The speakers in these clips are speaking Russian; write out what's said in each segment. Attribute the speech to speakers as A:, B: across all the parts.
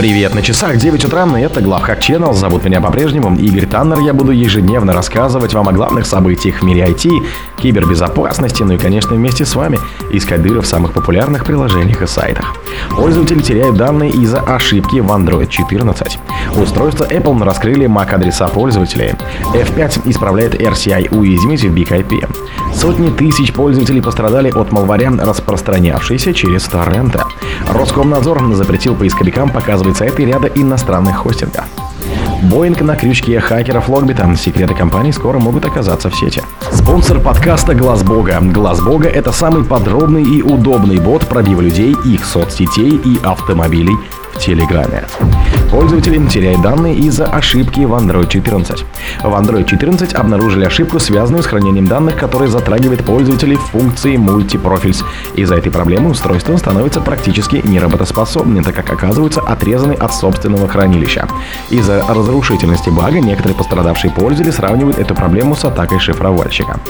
A: Привет, на часах 9 утра, и это Главхак Channel. Зовут меня по-прежнему Игорь Таннер. Я буду ежедневно рассказывать вам о главных событиях в мире IT, кибербезопасности, ну и, конечно, вместе с вами искать дыры в самых популярных приложениях и сайтах. Пользователи теряют данные из-за ошибки в Android 14. Устройство Apple раскрыли MAC-адреса пользователей. F5 исправляет RCI уязвимость в BigIP. Сотни тысяч пользователей пострадали от малваря, распространявшейся через торренты. Роскомнадзор запретил поисковикам показывать сайты ряда иностранных хостингов. Боинг на крючке хакеров Логбита. Секреты компании скоро могут оказаться в сети. Спонсор подкаста Глаз Бога. Глаз Бога – это самый подробный и удобный бот пробива людей, их соцсетей и автомобилей в Телеграме. Пользователи теряют данные из-за ошибки в Android 14. В Android 14 обнаружили ошибку, связанную с хранением данных, которая затрагивает пользователей функции Multiprofils. Из-за этой проблемы устройство становится практически неработоспособным, так как оказываются отрезаны от собственного хранилища. Из-за разрушительности бага некоторые пострадавшие пользователи сравнивают эту проблему с атакой шифровальщика.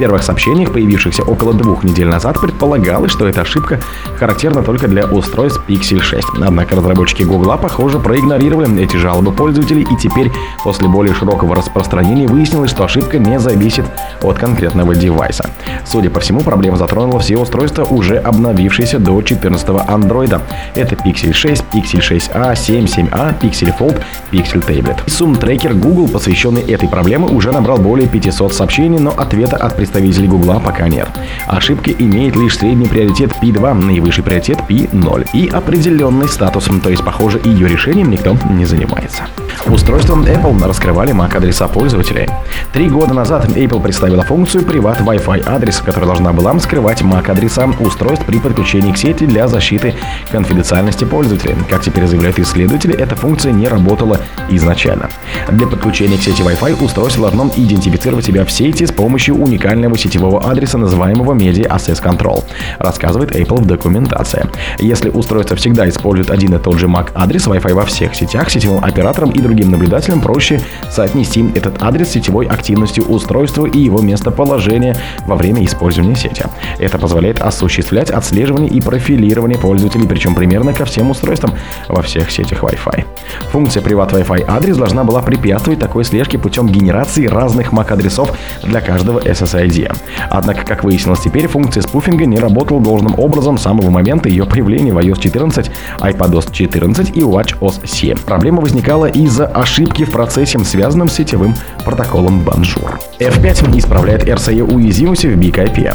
A: Первых сообщениях, появившихся около двух недель назад, предполагалось, что эта ошибка характерна только для устройств Pixel 6. Однако разработчики Google, похоже, проигнорировали эти жалобы пользователей, и теперь, после более широкого распространения, выяснилось, что ошибка не зависит от конкретного девайса. Судя по всему, проблема затронула все устройства, уже обновившиеся до 14 Android. Это Pixel 6, Pixel 6a, 7, 7a, Pixel Fold, Pixel Tablet. Сум-трекер Google, посвященный этой проблеме, уже набрал более 500 сообщений, но ответа от представителей Google пока нет. Ошибка имеет лишь средний приоритет P2, наивысший приоритет P0 и определенный статус то есть, похоже, ее решением никто не занимается. Устройством Apple раскрывали MAC-адреса пользователей. Три года назад Apple представила функцию Privat Wi-Fi адрес, которая должна была скрывать MAC-адреса устройств при подключении к сети для защиты конфиденциальности пользователей. Как теперь заявляют исследователи, эта функция не работала изначально. Для подключения к сети Wi-Fi устройство должно идентифицировать себя в сети с помощью уникального сетевого адреса, называемого Media Access Control, рассказывает Apple в документации. Если устройство всегда использует один и тот же MAC-адрес Wi-Fi во всех сетях, сетевым операторам и другим наблюдателям проще соотнести этот адрес с сетевой активностью устройства и его местоположение во время использования сети. Это позволяет осуществлять отслеживание и профилирование пользователей, причем примерно ко всем устройствам во всех сетях Wi-Fi. Функция Privat Wi-Fi адрес должна была препятствовать такой слежке путем генерации разных MAC-адресов для каждого SSID. Однако, как выяснилось теперь, функция спуфинга не работала должным образом с самого момента ее появления в iOS 14, iPadOS 14 и WatchOS 7. Проблема возникала из-за ошибки в процессе, связанном с сетевым протоколом Bonjour. F5 исправляет RCE уязвимости в BigIP.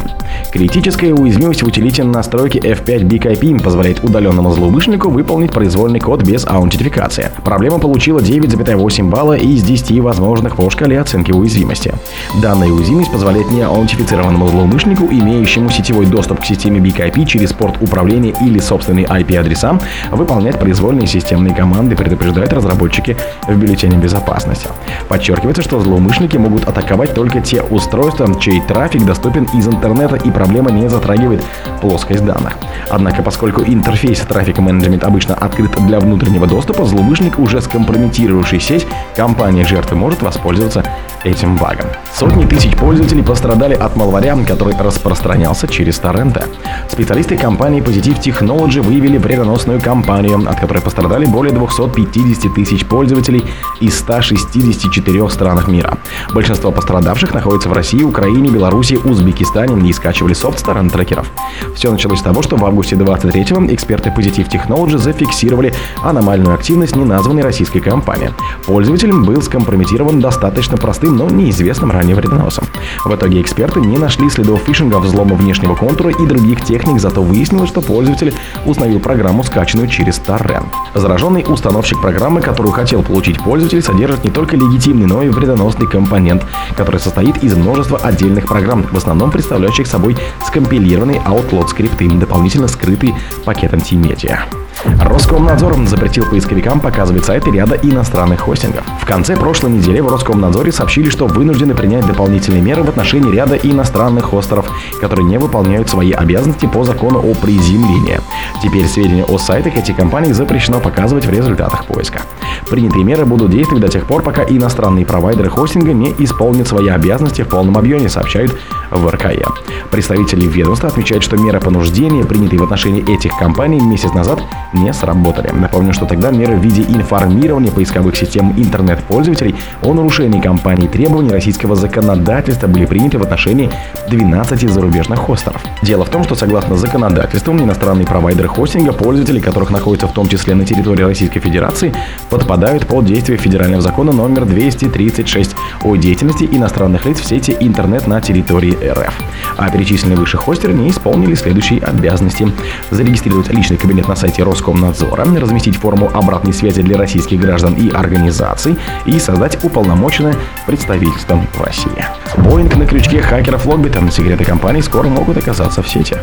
A: Критическая уязвимость в утилите настройки F5 BigIP позволяет удаленному злоумышленнику выполнить произвольный код без аутентификации. Проблема получила 9,8 балла из 10 возможных по шкале оценки уязвимости. Данная уязвимость позволяет неаутентифицированному злоумышленнику, имеющему сетевой доступ к системе BigIP через порт управления или собственные IP-адреса, выполнять произвольные системные команды, предупреждают разработчики в бюллетене безопасности. Подчеркивается, что злоумышленники могут атаковать только те устройства, чей трафик доступен из интернета и проблема не затрагивает плоскость данных. Однако, поскольку интерфейс трафик менеджмент обычно открыт для внутреннего доступа, злоумышленник, уже скомпрометировавший сеть, компания жертвы может воспользоваться этим багом. Сотни тысяч пользователей пострадали от малваря, который распространялся через торренты. Специалисты компании Positive Technology выявили вредоносную кампанию, от которой пострадали более 250 тысяч пользователей из 164 странах мира. Большинство пострадавших находятся в России, Украине, Беларуси, Узбекистане и скачивали софт с торрент-трекеров. Все началось с того, что в августе 23-го эксперты Positive Technology зафиксировали аномальную активность неназванной российской компании. Пользователь был скомпрометирован достаточно простым, но неизвестным ранее вредоносом. В итоге эксперты не нашли следов фишинга, взлома внешнего контура и других техник, зато выяснилось, что пользователь установил программу, скачанную через торрент. Зараженный установщик программы, которую хотел получить пользователь, содержит не только легитимный, но и вредоносный компонент, который состоит из множества отдельных программ, в основном представляющих собой скомпилированный Outload скрипты, дополнительно скрытый пакетом T-Media. Роскомнадзор запретил поисковикам показывать сайты ряда иностранных хостингов. В конце прошлой недели в Роскомнадзоре сообщили, что вынуждены принять дополнительные меры в отношении ряда иностранных хостеров, которые не выполняют свои обязанности по закону о приземлении. Теперь сведения о сайтах этих компаний запрещено показывать в результатах поиска. Принятые меры будут действовать до тех пор, пока иностранные провайдеры хостинга не исполнят свои обязанности в полном объеме, сообщают в РКЕ. Представители ведомства отмечают, что меры понуждения, принятые в отношении этих компаний месяц назад, не сработали. Напомню, что тогда меры в виде информирования поисковых систем интернет-пользователей о нарушении компании требований российского законодательства были приняты в отношении 12 зарубежных хостеров. Дело в том, что согласно законодательству иностранные провайдеры хостинга, пользователи которых находятся в том числе на территории Российской Федерации, подпадают под действие федерального закона номер 236 о деятельности иностранных лиц в сети интернет на территории РФ. А перечисленные выше хостеры не исполнили следующие обязанности. Зарегистрировать личный кабинет на сайте Роскомнадзора, разместить форму обратной связи для российских граждан и организаций и создать уполномоченное представительство в России. Боинг на крючке хакеров Логбита. Секреты компании скоро могут оказаться в сети.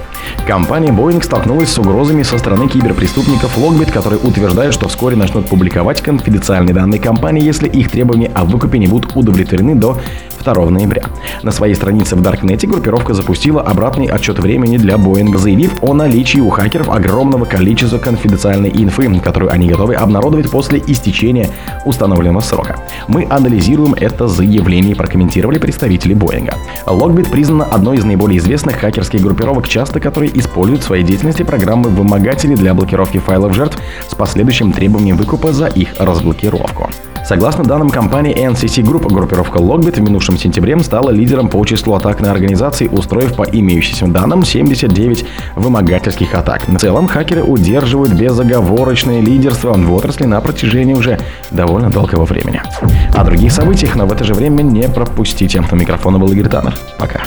A: Компания Boeing столкнулась с угрозами со стороны киберпреступников Logbit, которые утверждают, что вскоре начнут публиковать конфиденциальные данные компании, если их требования о выкупе не будут удовлетворены до 2 ноября. На своей странице в Даркнете группировка запустила обратный отчет времени для Boeing, заявив о наличии у хакеров огромного количества конфиденциальной инфы, которую они готовы обнародовать после истечения установленного срока. Мы анализируем это заявление, прокомментировали представители Боинга. Logbit признана одной из наиболее известных хакерских группировок, часто которые используют в своей деятельности программы вымогателей для блокировки файлов жертв с последующим требованием выкупа за их разблокировку. Согласно данным компании NCC Group, группировка Logbit в минувшем сентябре стала лидером по числу атак на организации, устроив по имеющимся данным 79 вымогательских атак. В целом, хакеры удерживают безоговорочное лидерство в отрасли на протяжении уже довольно долгого времени. О других событиях, но в это же время не пропустите. У микрофона был Игорь Таннер. Пока.